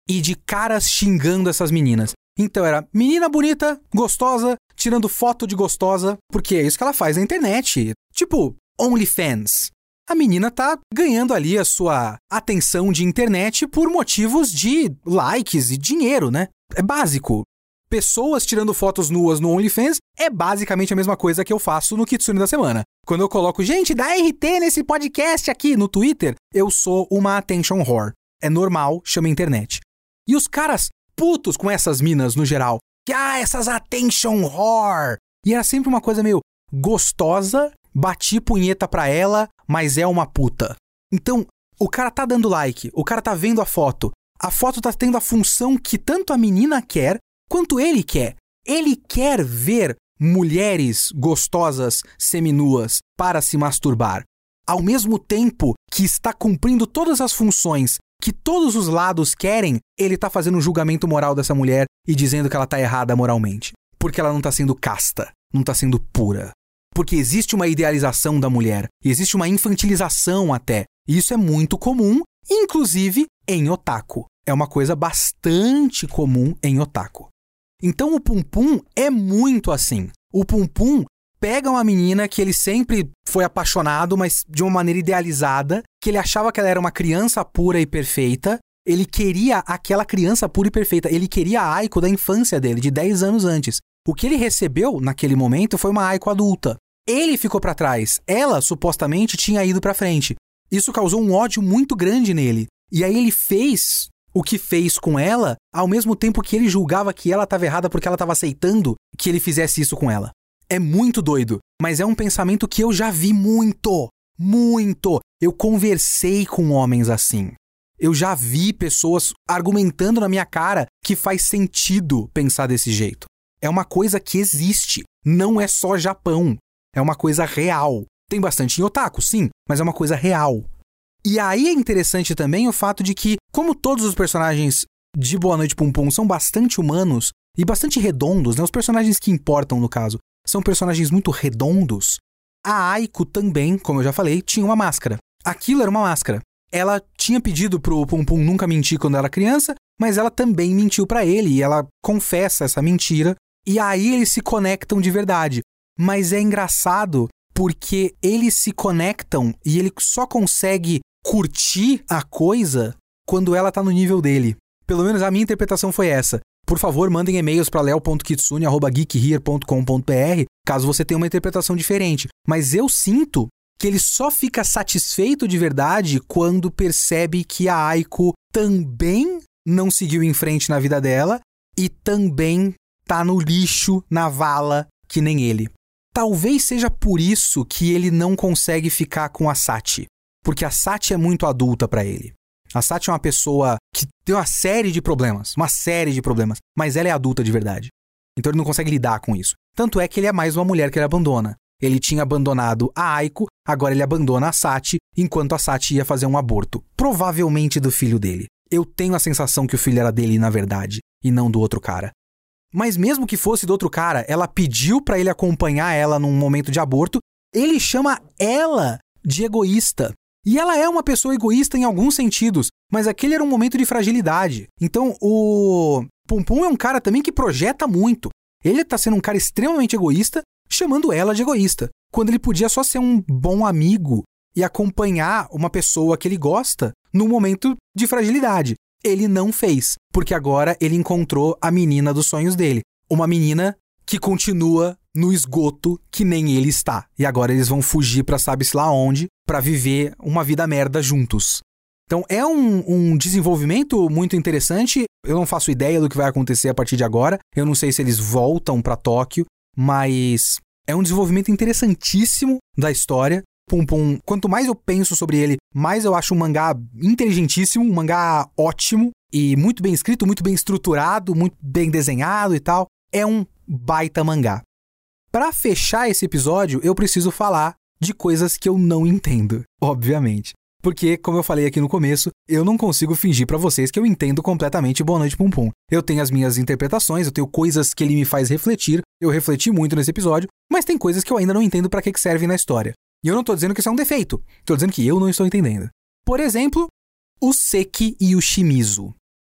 e de caras xingando essas meninas. Então era menina bonita, gostosa, tirando foto de gostosa, porque é isso que ela faz na internet. Tipo, OnlyFans. A menina tá ganhando ali a sua atenção de internet por motivos de likes e dinheiro, né? É básico. Pessoas tirando fotos nuas no OnlyFans é basicamente a mesma coisa que eu faço no Kitsune da semana. Quando eu coloco, gente, dá RT nesse podcast aqui no Twitter, eu sou uma attention whore. É normal, chama internet. E os caras putos com essas minas no geral. Que, ah, essas attention whore. E era sempre uma coisa meio gostosa, bati punheta pra ela, mas é uma puta. Então, o cara tá dando like, o cara tá vendo a foto. A foto tá tendo a função que tanto a menina quer quanto ele quer. Ele quer ver mulheres gostosas seminuas para se masturbar, ao mesmo tempo que está cumprindo todas as funções que todos os lados querem, ele está fazendo um julgamento moral dessa mulher e dizendo que ela está errada moralmente. Porque ela não está sendo casta, não está sendo pura. Porque existe uma idealização da mulher, existe uma infantilização até. E isso é muito comum, inclusive em otaku. É uma coisa bastante comum em otaku. Então o Pum Pum é muito assim. O Pum Pum pega uma menina que ele sempre foi apaixonado, mas de uma maneira idealizada, que ele achava que ela era uma criança pura e perfeita. Ele queria aquela criança pura e perfeita. Ele queria a Aiko da infância dele, de 10 anos antes. O que ele recebeu naquele momento foi uma Aiko adulta. Ele ficou para trás. Ela supostamente tinha ido para frente. Isso causou um ódio muito grande nele. E aí ele fez o que fez com ela, ao mesmo tempo que ele julgava que ela estava errada porque ela estava aceitando que ele fizesse isso com ela. É muito doido, mas é um pensamento que eu já vi muito, muito. Eu conversei com homens assim. Eu já vi pessoas argumentando na minha cara que faz sentido pensar desse jeito. É uma coisa que existe, não é só Japão. É uma coisa real. Tem bastante em otaku, sim, mas é uma coisa real. E aí é interessante também o fato de que, como todos os personagens de Boa Noite Pum Pum são bastante humanos e bastante redondos, né? Os personagens que importam, no caso, são personagens muito redondos. A Aiko também, como eu já falei, tinha uma máscara. Aquilo era uma máscara. Ela tinha pedido pro Pum Pum nunca mentir quando era criança, mas ela também mentiu para ele e ela confessa essa mentira. E aí eles se conectam de verdade. Mas é engraçado porque eles se conectam e ele só consegue curtir a coisa quando ela tá no nível dele. Pelo menos a minha interpretação foi essa. Por favor, mandem e-mails para leo.kitsune.geekhere.com.br caso você tenha uma interpretação diferente. Mas eu sinto que ele só fica satisfeito de verdade quando percebe que a Aiko também não seguiu em frente na vida dela e também tá no lixo, na vala, que nem ele. Talvez seja por isso que ele não consegue ficar com a Sati porque a Sati é muito adulta para ele. A Sati é uma pessoa que tem uma série de problemas, uma série de problemas, mas ela é adulta de verdade. Então ele não consegue lidar com isso. Tanto é que ele é mais uma mulher que ele abandona. Ele tinha abandonado a Aiko, agora ele abandona a Sati, enquanto a Sati ia fazer um aborto, provavelmente do filho dele. Eu tenho a sensação que o filho era dele na verdade, e não do outro cara. Mas mesmo que fosse do outro cara, ela pediu para ele acompanhar ela num momento de aborto, ele chama ela de egoísta. E ela é uma pessoa egoísta em alguns sentidos, mas aquele era um momento de fragilidade. Então o Pum Pum é um cara também que projeta muito. Ele tá sendo um cara extremamente egoísta, chamando ela de egoísta, quando ele podia só ser um bom amigo e acompanhar uma pessoa que ele gosta num momento de fragilidade. Ele não fez, porque agora ele encontrou a menina dos sonhos dele, uma menina que continua no esgoto que nem ele está. E agora eles vão fugir para sabe-se lá onde para viver uma vida merda juntos. Então é um, um, desenvolvimento muito interessante. Eu não faço ideia do que vai acontecer a partir de agora. Eu não sei se eles voltam para Tóquio, mas é um desenvolvimento interessantíssimo da história. Pum Pum, quanto mais eu penso sobre ele, mais eu acho um mangá inteligentíssimo, um mangá ótimo e muito bem escrito, muito bem estruturado, muito bem desenhado e tal. É um baita mangá. Para fechar esse episódio, eu preciso falar de coisas que eu não entendo, obviamente. Porque, como eu falei aqui no começo, eu não consigo fingir para vocês que eu entendo completamente Boa Noite Pum Pum. Eu tenho as minhas interpretações, eu tenho coisas que ele me faz refletir, eu refleti muito nesse episódio, mas tem coisas que eu ainda não entendo para que, que servem na história. E eu não tô dizendo que isso é um defeito, tô dizendo que eu não estou entendendo. Por exemplo, o Seki e o Shimizu.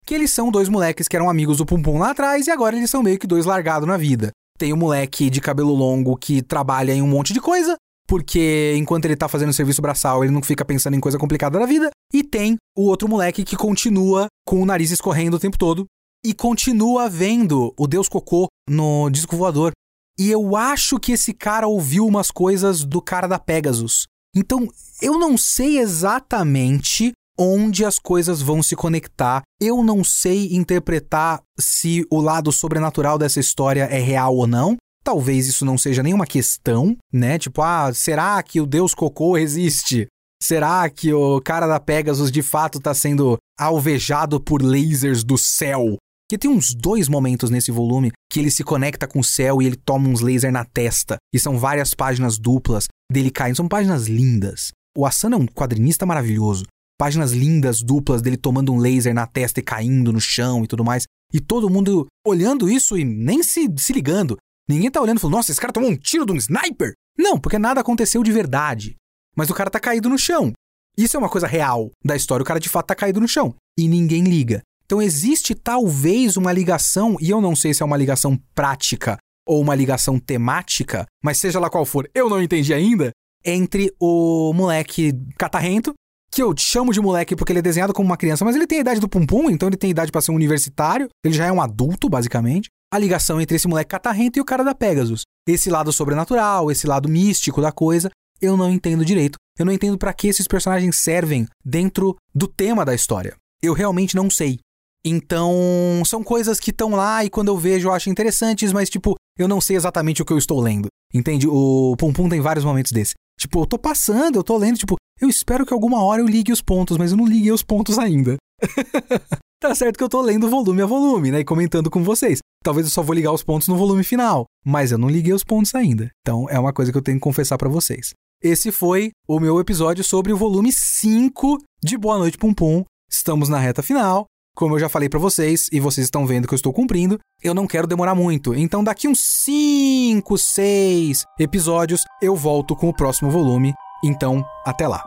Que eles são dois moleques que eram amigos do Pum Pum lá atrás e agora eles são meio que dois largados na vida. Tem o moleque de cabelo longo que trabalha em um monte de coisa, porque enquanto ele tá fazendo serviço braçal, ele não fica pensando em coisa complicada da vida. E tem o outro moleque que continua com o nariz escorrendo o tempo todo e continua vendo o Deus Cocô no disco voador. E eu acho que esse cara ouviu umas coisas do cara da Pegasus. Então, eu não sei exatamente onde as coisas vão se conectar. Eu não sei interpretar se o lado sobrenatural dessa história é real ou não. Talvez isso não seja nenhuma questão, né? Tipo, ah, será que o Deus Cocô existe? Será que o cara da Pegasus de fato está sendo alvejado por lasers do céu? Que tem uns dois momentos nesse volume que ele se conecta com o céu e ele toma uns lasers na testa. E são várias páginas duplas dele caindo. São páginas lindas. O Asano é um quadrinista maravilhoso. Páginas lindas, duplas, dele tomando um laser na testa e caindo no chão e tudo mais. E todo mundo olhando isso e nem se, se ligando. Ninguém tá olhando e falando, nossa, esse cara tomou um tiro de um sniper. Não, porque nada aconteceu de verdade. Mas o cara tá caído no chão. Isso é uma coisa real da história. O cara de fato tá caído no chão. E ninguém liga. Então existe talvez uma ligação, e eu não sei se é uma ligação prática ou uma ligação temática, mas seja lá qual for, eu não entendi ainda, entre o moleque catarrento, que eu chamo de moleque porque ele é desenhado como uma criança, mas ele tem a idade do Pum Pum, então ele tem idade para ser um universitário, ele já é um adulto, basicamente a ligação entre esse moleque catarrento e o cara da Pegasus. Esse lado sobrenatural, esse lado místico da coisa, eu não entendo direito. Eu não entendo para que esses personagens servem dentro do tema da história. Eu realmente não sei. Então, são coisas que estão lá e quando eu vejo eu acho interessantes, mas tipo, eu não sei exatamente o que eu estou lendo. Entende? O Pum Pum tem vários momentos desse. Tipo, eu tô passando, eu tô lendo, tipo, eu espero que alguma hora eu ligue os pontos, mas eu não liguei os pontos ainda. tá certo que eu tô lendo volume a volume, né? E comentando com vocês. Talvez eu só vou ligar os pontos no volume final, mas eu não liguei os pontos ainda. Então é uma coisa que eu tenho que confessar para vocês. Esse foi o meu episódio sobre o volume 5 de Boa Noite Pum Pum. Estamos na reta final. Como eu já falei para vocês, e vocês estão vendo que eu estou cumprindo, eu não quero demorar muito. Então, daqui uns 5, 6 episódios, eu volto com o próximo volume. Então, até lá.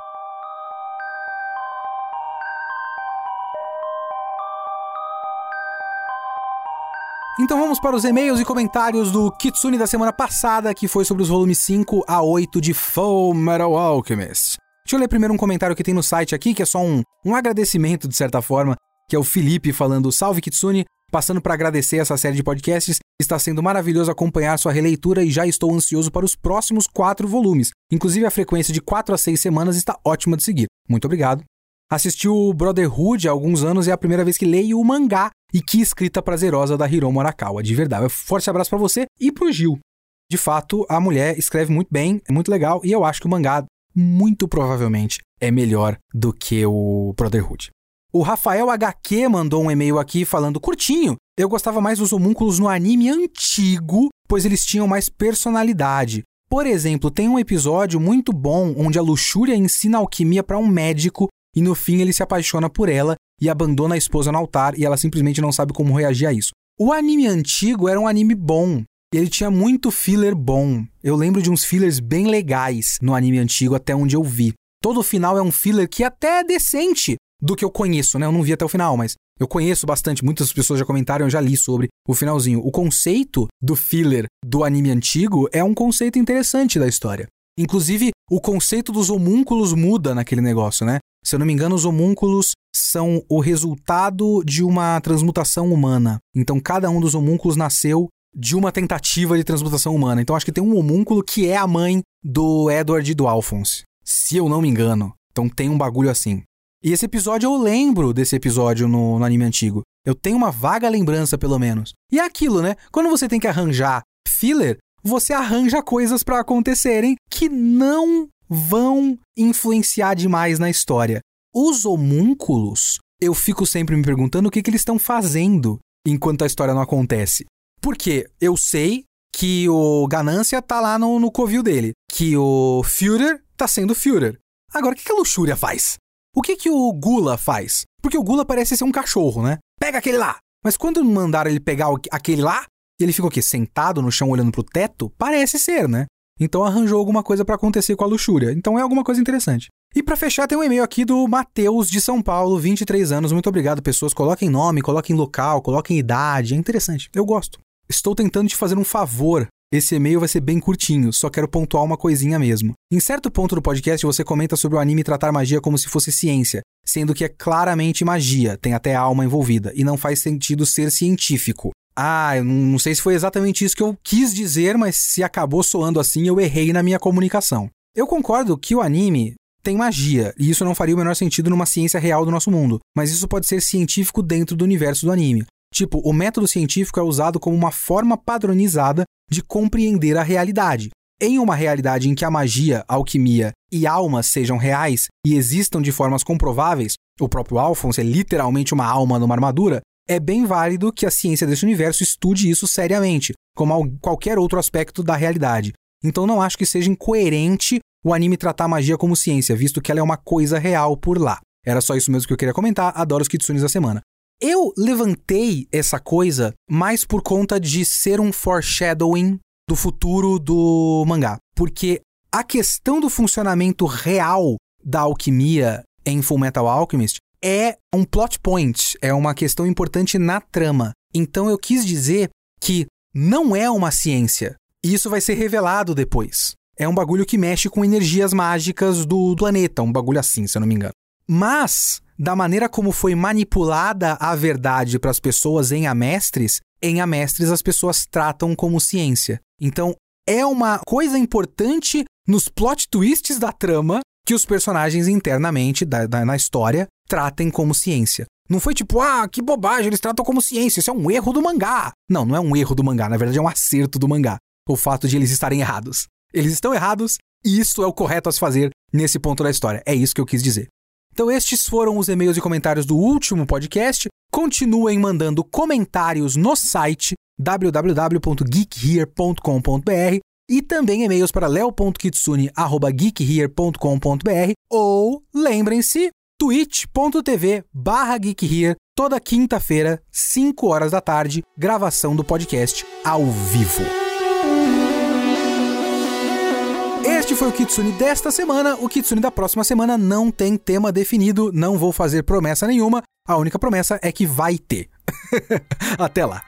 Então vamos para os e-mails e comentários do Kitsune da semana passada, que foi sobre os volumes 5 a 8 de Full Metal Alchemist. Deixa eu ler primeiro um comentário que tem no site aqui, que é só um, um agradecimento, de certa forma, que é o Felipe falando: Salve Kitsune, passando para agradecer essa série de podcasts. Está sendo maravilhoso acompanhar sua releitura e já estou ansioso para os próximos quatro volumes. Inclusive, a frequência de 4 a 6 semanas está ótima de seguir. Muito obrigado. Assisti o Brotherhood há alguns anos e é a primeira vez que leio o mangá e que escrita prazerosa da Hiromo Arakawa, de verdade. Forte abraço para você e pro Gil. De fato, a mulher escreve muito bem, é muito legal e eu acho que o mangá muito provavelmente é melhor do que o Brotherhood. O Rafael HQ mandou um e-mail aqui falando curtinho. Eu gostava mais dos homúnculos no anime antigo, pois eles tinham mais personalidade. Por exemplo, tem um episódio muito bom onde a luxúria ensina alquimia para um médico e no fim ele se apaixona por ela e abandona a esposa no altar e ela simplesmente não sabe como reagir a isso. O anime antigo era um anime bom. Ele tinha muito filler bom. Eu lembro de uns fillers bem legais no anime antigo até onde eu vi. Todo final é um filler que até é decente do que eu conheço, né? Eu não vi até o final, mas eu conheço bastante. Muitas pessoas já comentaram, eu já li sobre o finalzinho. O conceito do filler do anime antigo é um conceito interessante da história. Inclusive, o conceito dos homúnculos muda naquele negócio, né? Se eu não me engano, os homúnculos são o resultado de uma transmutação humana. Então, cada um dos homúnculos nasceu de uma tentativa de transmutação humana. Então acho que tem um homúnculo que é a mãe do Edward e do Alphonse. Se eu não me engano. Então tem um bagulho assim. E esse episódio eu lembro desse episódio no, no anime antigo. Eu tenho uma vaga lembrança, pelo menos. E é aquilo, né? Quando você tem que arranjar filler, você arranja coisas para acontecerem que não vão influenciar demais na história. Os homúnculos, eu fico sempre me perguntando o que, que eles estão fazendo enquanto a história não acontece. Porque eu sei que o Ganância tá lá no, no covil dele, que o Führer tá sendo Führer. Agora, o que, que a Luxúria faz? O que, que o Gula faz? Porque o Gula parece ser um cachorro, né? Pega aquele lá! Mas quando mandaram ele pegar aquele lá, ele ficou o quê? Sentado no chão olhando pro teto? Parece ser, né? Então arranjou alguma coisa para acontecer com a luxúria. Então é alguma coisa interessante. E para fechar, tem um e-mail aqui do Matheus de São Paulo, 23 anos. Muito obrigado, pessoas. Coloquem nome, coloquem local, coloquem idade. É interessante. Eu gosto. Estou tentando te fazer um favor. Esse e-mail vai ser bem curtinho, só quero pontuar uma coisinha mesmo. Em certo ponto do podcast, você comenta sobre o anime tratar magia como se fosse ciência, sendo que é claramente magia, tem até alma envolvida, e não faz sentido ser científico. Ah, eu não sei se foi exatamente isso que eu quis dizer, mas se acabou soando assim, eu errei na minha comunicação. Eu concordo que o anime tem magia, e isso não faria o menor sentido numa ciência real do nosso mundo, mas isso pode ser científico dentro do universo do anime. Tipo, o método científico é usado como uma forma padronizada de compreender a realidade. Em uma realidade em que a magia, alquimia e almas sejam reais e existam de formas comprováveis, o próprio Alphonse é literalmente uma alma numa armadura, é bem válido que a ciência desse universo estude isso seriamente, como qualquer outro aspecto da realidade. Então não acho que seja incoerente o anime tratar a magia como ciência, visto que ela é uma coisa real por lá. Era só isso mesmo que eu queria comentar. Adoro os Kitsunes da semana. Eu levantei essa coisa mais por conta de ser um foreshadowing do futuro do mangá. Porque a questão do funcionamento real da alquimia em Full Metal Alchemist é um plot point, é uma questão importante na trama. Então eu quis dizer que não é uma ciência. E isso vai ser revelado depois. É um bagulho que mexe com energias mágicas do planeta, um bagulho assim, se eu não me engano. Mas da maneira como foi manipulada a verdade para as pessoas em Amestres, em Amestres as pessoas tratam como ciência. Então, é uma coisa importante nos plot twists da trama que os personagens internamente da, da, na história tratem como ciência. Não foi tipo, ah, que bobagem, eles tratam como ciência, isso é um erro do mangá. Não, não é um erro do mangá, na verdade é um acerto do mangá. O fato de eles estarem errados. Eles estão errados e isso é o correto a se fazer nesse ponto da história. É isso que eu quis dizer. Então, estes foram os e-mails e comentários do último podcast. Continuem mandando comentários no site www.geekhere.com.br e também e-mails para leo.kitsune.geekhere.com.br ou, lembrem-se, twitch.tv barra geekhere, toda quinta-feira, 5 horas da tarde, gravação do podcast ao vivo. Este foi o Kitsune desta semana. O Kitsune da próxima semana não tem tema definido, não vou fazer promessa nenhuma. A única promessa é que vai ter. Até lá.